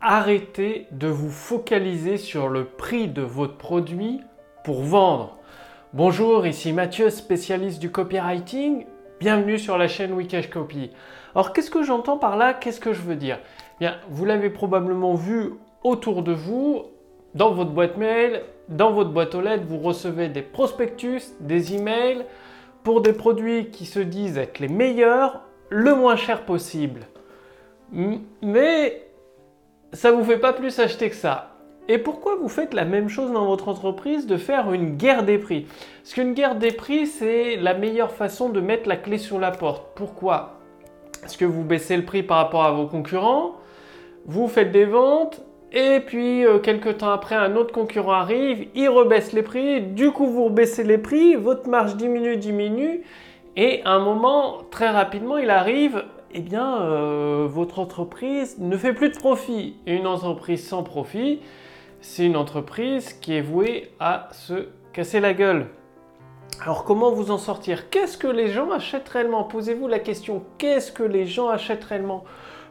arrêtez de vous focaliser sur le prix de votre produit pour vendre. Bonjour, ici Mathieu, spécialiste du copywriting. Bienvenue sur la chaîne Wikash Copy. Alors, qu'est-ce que j'entends par là? Qu'est-ce que je veux dire? Bien, vous l'avez probablement vu autour de vous, dans votre boîte mail, dans votre boîte aux lettres, vous recevez des prospectus, des emails pour des produits qui se disent être les meilleurs, le moins cher possible. Mais ça vous fait pas plus acheter que ça. Et pourquoi vous faites la même chose dans votre entreprise de faire une guerre des prix? Parce qu'une guerre des prix, c'est la meilleure façon de mettre la clé sur la porte. Pourquoi? Parce que vous baissez le prix par rapport à vos concurrents, vous faites des ventes, et puis euh, quelques temps après, un autre concurrent arrive, il rebaisse les prix, du coup vous rebaissez les prix, votre marge diminue, diminue, et à un moment, très rapidement, il arrive eh bien, euh, votre entreprise ne fait plus de profit. Une entreprise sans profit, c'est une entreprise qui est vouée à se casser la gueule. Alors comment vous en sortir? Qu'est-ce que les gens achètent réellement? Posez-vous la question, qu'est-ce que les gens achètent réellement?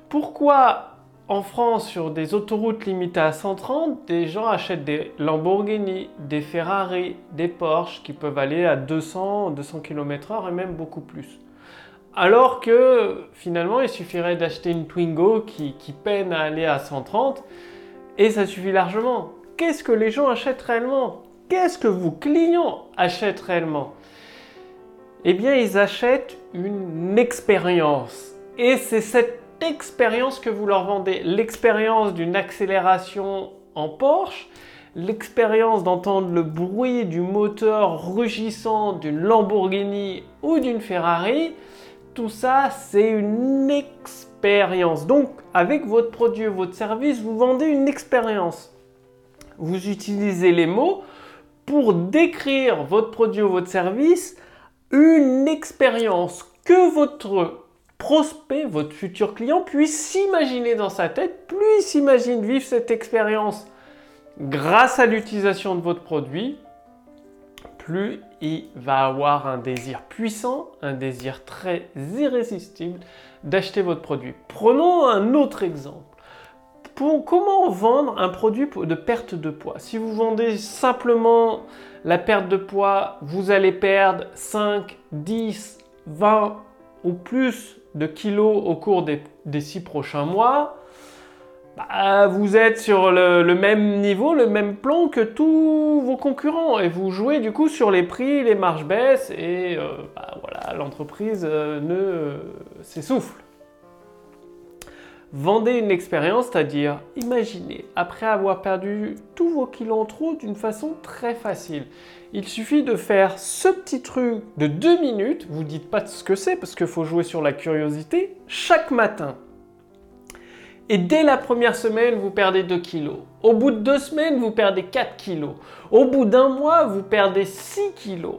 Pourquoi en France, sur des autoroutes limitées à 130, des gens achètent des Lamborghini, des Ferrari, des Porsche qui peuvent aller à 200, 200 km/h et même beaucoup plus? Alors que finalement, il suffirait d'acheter une Twingo qui, peine à aller à 130 et ça suffit largement. Qu'est-ce que les gens achètent réellement? Qu'est-ce que vos clients achètent réellement? Eh bien, ils achètent une expérience. Et c'est cette expérience que vous leur vendez. L'expérience d'une accélération en Porsche, l'expérience d'entendre le bruit du moteur rugissant d'une Lamborghini ou d'une Ferrari, tout ça, c'est une expérience. Donc, avec votre produit ou votre service, vous vendez une expérience. Vous utilisez les mots pour décrire votre produit ou votre service, une expérience que votre prospect, votre futur client puisse s'imaginer dans sa tête, plus il s'imagine vivre cette expérience grâce à l'utilisation de votre produit, il va avoir un désir puissant, un désir très irrésistible d'acheter votre produit. Prenons un autre exemple. Pour comment vendre un produit de perte de poids? Si vous vendez simplement la perte de poids, vous allez perdre 5, 10, 20 ou plus de kilos au cours des, des 6 prochains mois. Bah, vous êtes sur le, même niveau, le même plan que tous vos concurrents et vous jouez du coup sur les prix, les marges baissent et euh, bah, voilà, l'entreprise euh, ne s'essouffle. Vendez une expérience, c'est-à-dire imaginez, après avoir perdu tous vos kilos en trop d'une façon très facile, il suffit de faire ce petit truc de deux minutes, vous dites pas ce que c'est parce qu'il faut jouer sur la curiosité, chaque matin. Et dès la première semaine, vous perdez 2 kilos. Au bout de deux semaines, vous perdez 4 kilos. Au bout d'un mois, vous perdez 6 kilos.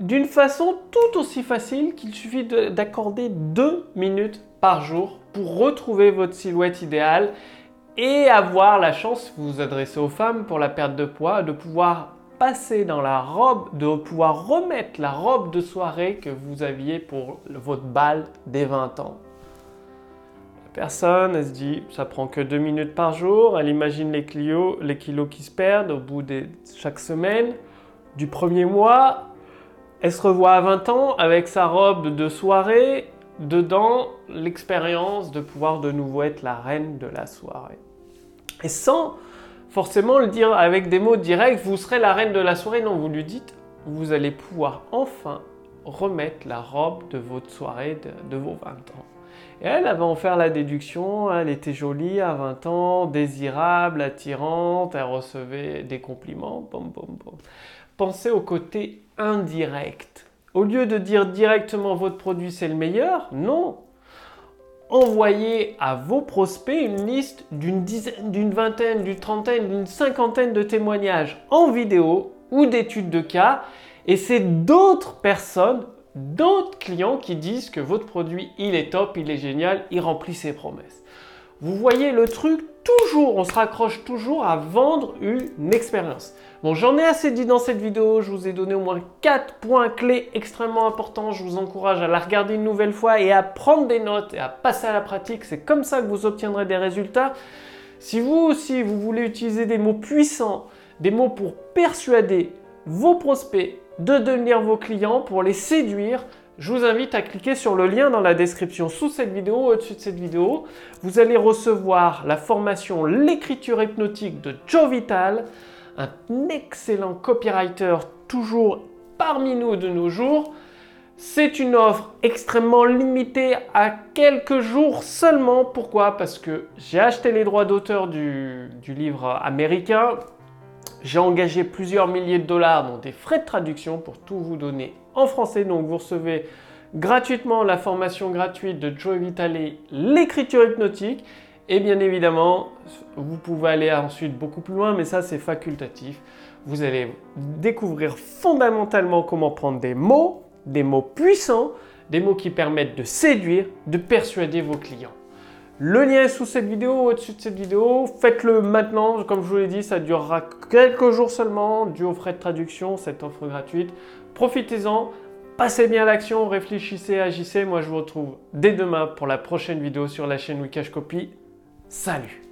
D'une façon tout aussi facile qu'il suffit d'accorder 2 minutes par jour pour retrouver votre silhouette idéale et avoir la chance, vous vous adressez aux femmes pour la perte de poids, de pouvoir passer dans la robe, de pouvoir remettre la robe de soirée que vous aviez pour votre bal des 20 ans personne, elle se dit ça prend que deux minutes par jour, elle imagine les, les kilos qui se perdent au bout de chaque semaine. Du premier mois, elle se revoit à 20 ans avec sa robe de soirée, dedans l'expérience de pouvoir de nouveau être la reine de la soirée. Et sans forcément le dire avec des mots directs, vous serez la reine de la soirée, non, vous lui dites, vous allez pouvoir enfin remettre la robe de votre soirée de vos 20 ans. Elle, va en faire la déduction, elle était jolie à 20 ans, désirable, attirante, elle recevait des compliments, Pensez au côté indirect. Au lieu de dire directement votre produit c'est le meilleur, non. Envoyez à vos prospects une liste d'une dizaine, d'une vingtaine, d'une trentaine, d'une cinquantaine de témoignages en vidéo ou d'études de cas. Et c'est d'autres personnes d'autres clients qui disent que votre produit, il est top, il est génial, il remplit ses promesses. Vous voyez le truc, toujours, on se raccroche toujours à vendre une expérience. Bon, j'en ai assez dit dans cette vidéo, je vous ai donné au moins 4 points clés extrêmement importants. Je vous encourage à la regarder une nouvelle fois et à prendre des notes et à passer à la pratique. C'est comme ça que vous obtiendrez des résultats. Si vous aussi, vous voulez utiliser des mots puissants, des mots pour persuader vos prospects de devenir vos clients, pour les séduire, je vous invite à cliquer sur le lien dans la description sous cette vidéo, au-dessus de cette vidéo. Vous allez recevoir la formation L'écriture hypnotique de Joe Vital, un excellent copywriter toujours parmi nous de nos jours. C'est une offre extrêmement limitée à quelques jours seulement. Pourquoi? Parce que j'ai acheté les droits d'auteur du, du livre américain. J'ai engagé plusieurs milliers de dollars dans des frais de traduction pour tout vous donner en français. Donc vous recevez gratuitement la formation gratuite de Joe Vitale, l'écriture hypnotique. Et bien évidemment, vous pouvez aller ensuite beaucoup plus loin, mais ça c'est facultatif. Vous allez découvrir fondamentalement comment prendre des mots, des mots puissants, des mots qui permettent de séduire, de persuader vos clients. Le lien est sous cette vidéo, au-dessus de cette vidéo. Faites-le maintenant, comme je vous l'ai dit, ça durera quelques jours seulement, dû aux frais de traduction, cette offre gratuite. Profitez-en, passez bien à l'action, réfléchissez, agissez. Moi, je vous retrouve dès demain pour la prochaine vidéo sur la chaîne Wikash Copy. Salut